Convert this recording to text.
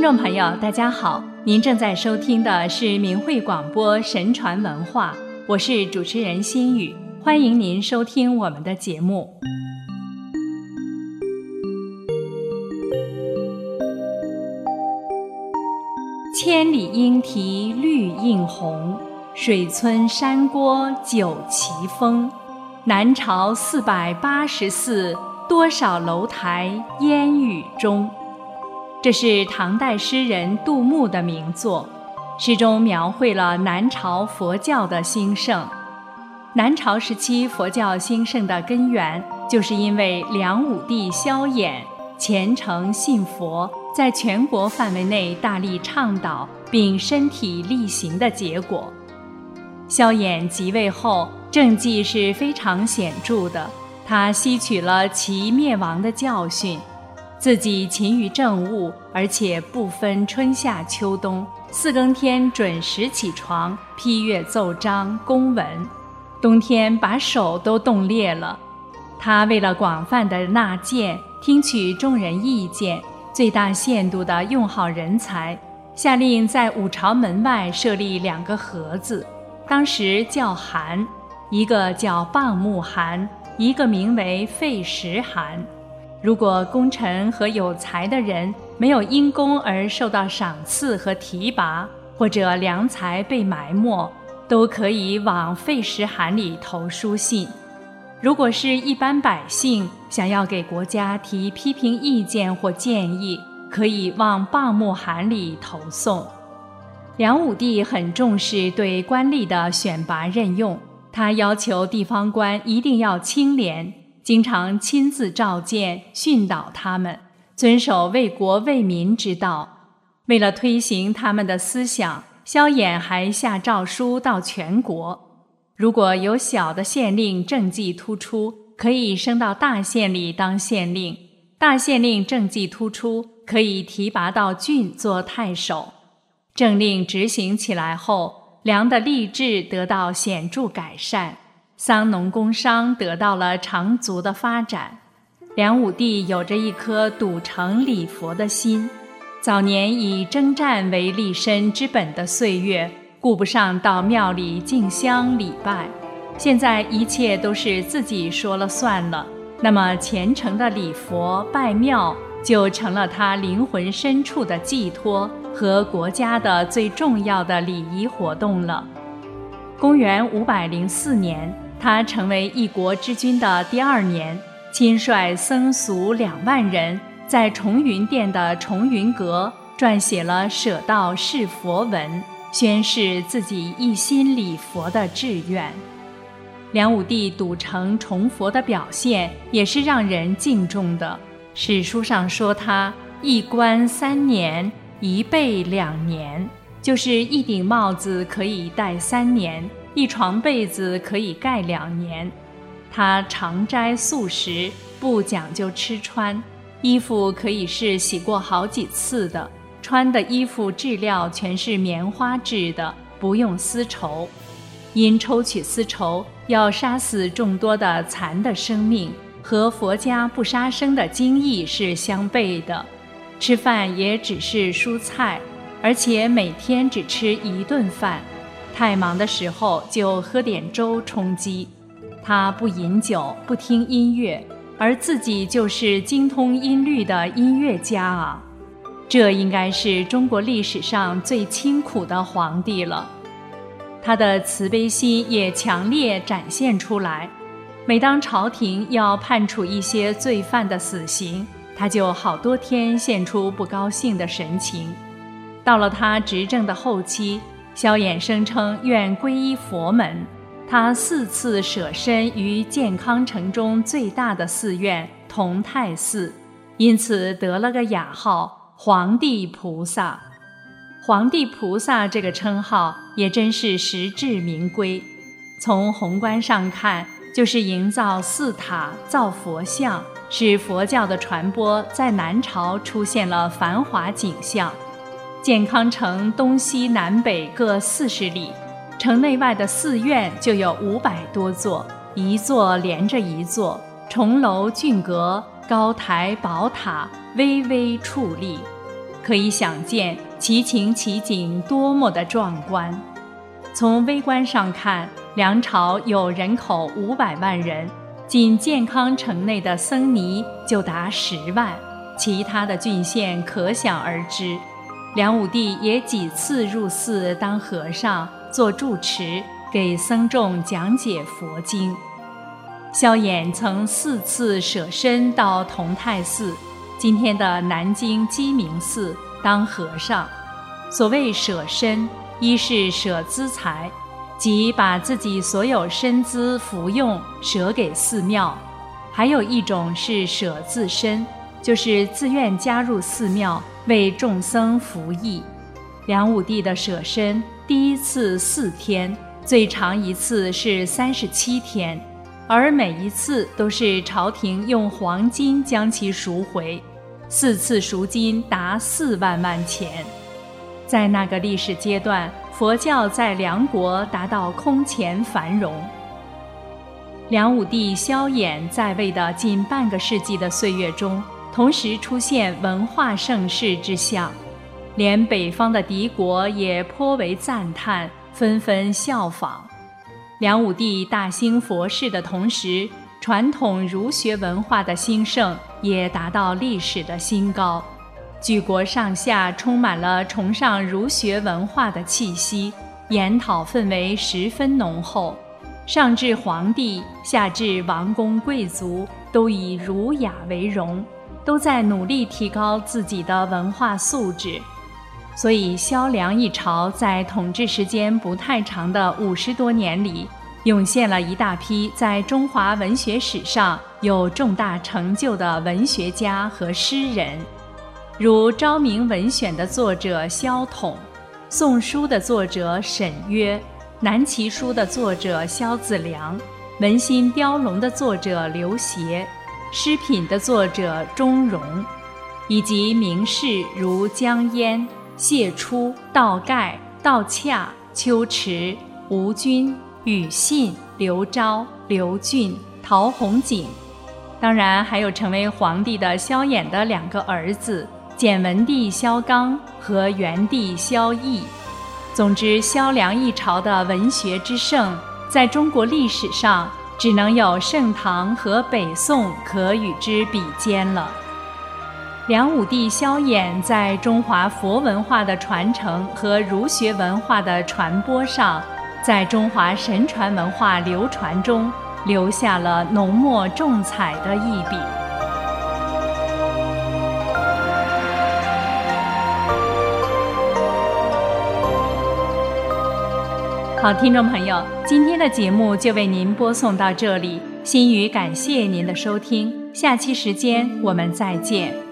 听众朋友，大家好，您正在收听的是明慧广播神传文化，我是主持人心雨，欢迎您收听我们的节目。千里莺啼绿映红，水村山郭酒旗风。南朝四百八十寺，多少楼台烟雨中。这是唐代诗人杜牧的名作，诗中描绘了南朝佛教的兴盛。南朝时期佛教兴盛的根源，就是因为梁武帝萧衍虔诚信佛，在全国范围内大力倡导并身体力行的结果。萧衍即位后。政绩是非常显著的，他吸取了其灭亡的教训，自己勤于政务，而且不分春夏秋冬，四更天准时起床批阅奏章公文，冬天把手都冻裂了。他为了广泛的纳谏，听取众人意见，最大限度地用好人才，下令在五朝门外设立两个盒子，当时叫函。一个叫棒木寒，一个名为废石寒。如果功臣和有才的人没有因功而受到赏赐和提拔，或者良才被埋没，都可以往废石函里投书信。如果是一般百姓想要给国家提批评意见或建议，可以往蚌木函里投送。梁武帝很重视对官吏的选拔任用。他要求地方官一定要清廉，经常亲自召见训导他们，遵守为国为民之道。为了推行他们的思想，萧衍还下诏书到全国：如果有小的县令政绩突出，可以升到大县里当县令；大县令政绩突出，可以提拔到郡做太守。政令执行起来后。梁的吏治得到显著改善，桑农工商得到了长足的发展。梁武帝有着一颗笃诚礼佛的心。早年以征战为立身之本的岁月，顾不上到庙里敬香礼拜，现在一切都是自己说了算了。那么虔诚的礼佛拜庙，就成了他灵魂深处的寄托。和国家的最重要的礼仪活动了。公元五百零四年，他成为一国之君的第二年，亲率僧俗两万人，在重云殿的重云阁撰写了《舍道是佛文》，宣示自己一心礼佛的志愿。梁武帝笃诚崇佛的表现，也是让人敬重的。史书上说他一官三年。一被两年，就是一顶帽子可以戴三年，一床被子可以盖两年。他常斋素食，不讲究吃穿，衣服可以是洗过好几次的，穿的衣服质料全是棉花制的，不用丝绸。因抽取丝绸要杀死众多的蚕的生命，和佛家不杀生的经义是相悖的。吃饭也只是蔬菜，而且每天只吃一顿饭。太忙的时候就喝点粥充饥。他不饮酒，不听音乐，而自己就是精通音律的音乐家啊！这应该是中国历史上最清苦的皇帝了。他的慈悲心也强烈展现出来。每当朝廷要判处一些罪犯的死刑，他就好多天现出不高兴的神情。到了他执政的后期，萧衍声称愿皈依佛门，他四次舍身于建康城中最大的寺院同泰寺，因此得了个雅号“皇帝菩萨”。皇帝菩萨这个称号也真是实至名归。从宏观上看，就是营造寺塔、造佛像。使佛教的传播在南朝出现了繁华景象。建康城东西南北各四十里，城内外的寺院就有五百多座，一座连着一座，重楼峻阁，高台宝塔，巍巍矗立。可以想见其情其景多么的壮观。从微观上看，梁朝有人口五百万人，仅健康城内的僧尼就达十万，其他的郡县可想而知。梁武帝也几次入寺当和尚，做住持，给僧众讲解佛经。萧衍曾四次舍身到同泰寺（今天的南京鸡鸣寺）当和尚。所谓舍身，一是舍资财，即把自己所有身资服用舍给寺庙；还有一种是舍自身，就是自愿加入寺庙。为众僧服役，梁武帝的舍身第一次四天，最长一次是三十七天，而每一次都是朝廷用黄金将其赎回，四次赎金达四万万钱。在那个历史阶段，佛教在梁国达到空前繁荣。梁武帝萧衍在位的近半个世纪的岁月中。同时出现文化盛世之象，连北方的敌国也颇为赞叹，纷纷效仿。梁武帝大兴佛事的同时，传统儒学文化的兴盛也达到历史的新高，举国上下充满了崇尚儒学文化的气息，研讨氛围十分浓厚，上至皇帝，下至王公贵族，都以儒雅为荣。都在努力提高自己的文化素质，所以萧梁一朝在统治时间不太长的五十多年里，涌现了一大批在中华文学史上有重大成就的文学家和诗人，如《昭明文选》的作者萧统，《宋书》的作者沈约，《南齐书》的作者萧子良，《文心雕龙》的作者刘勰。诗品的作者钟嵘，以及名士如江淹、谢初、道盖、道洽、秋池、吴均、庾信、刘昭、刘俊、陶弘景，当然还有成为皇帝的萧衍的两个儿子简文帝萧纲和元帝萧绎。总之，萧梁一朝的文学之盛，在中国历史上。只能有盛唐和北宋可与之比肩了。梁武帝萧衍在中华佛文化的传承和儒学文化的传播上，在中华神传文化流传中留下了浓墨重彩的一笔。好，听众朋友，今天的节目就为您播送到这里。心语感谢您的收听，下期时间我们再见。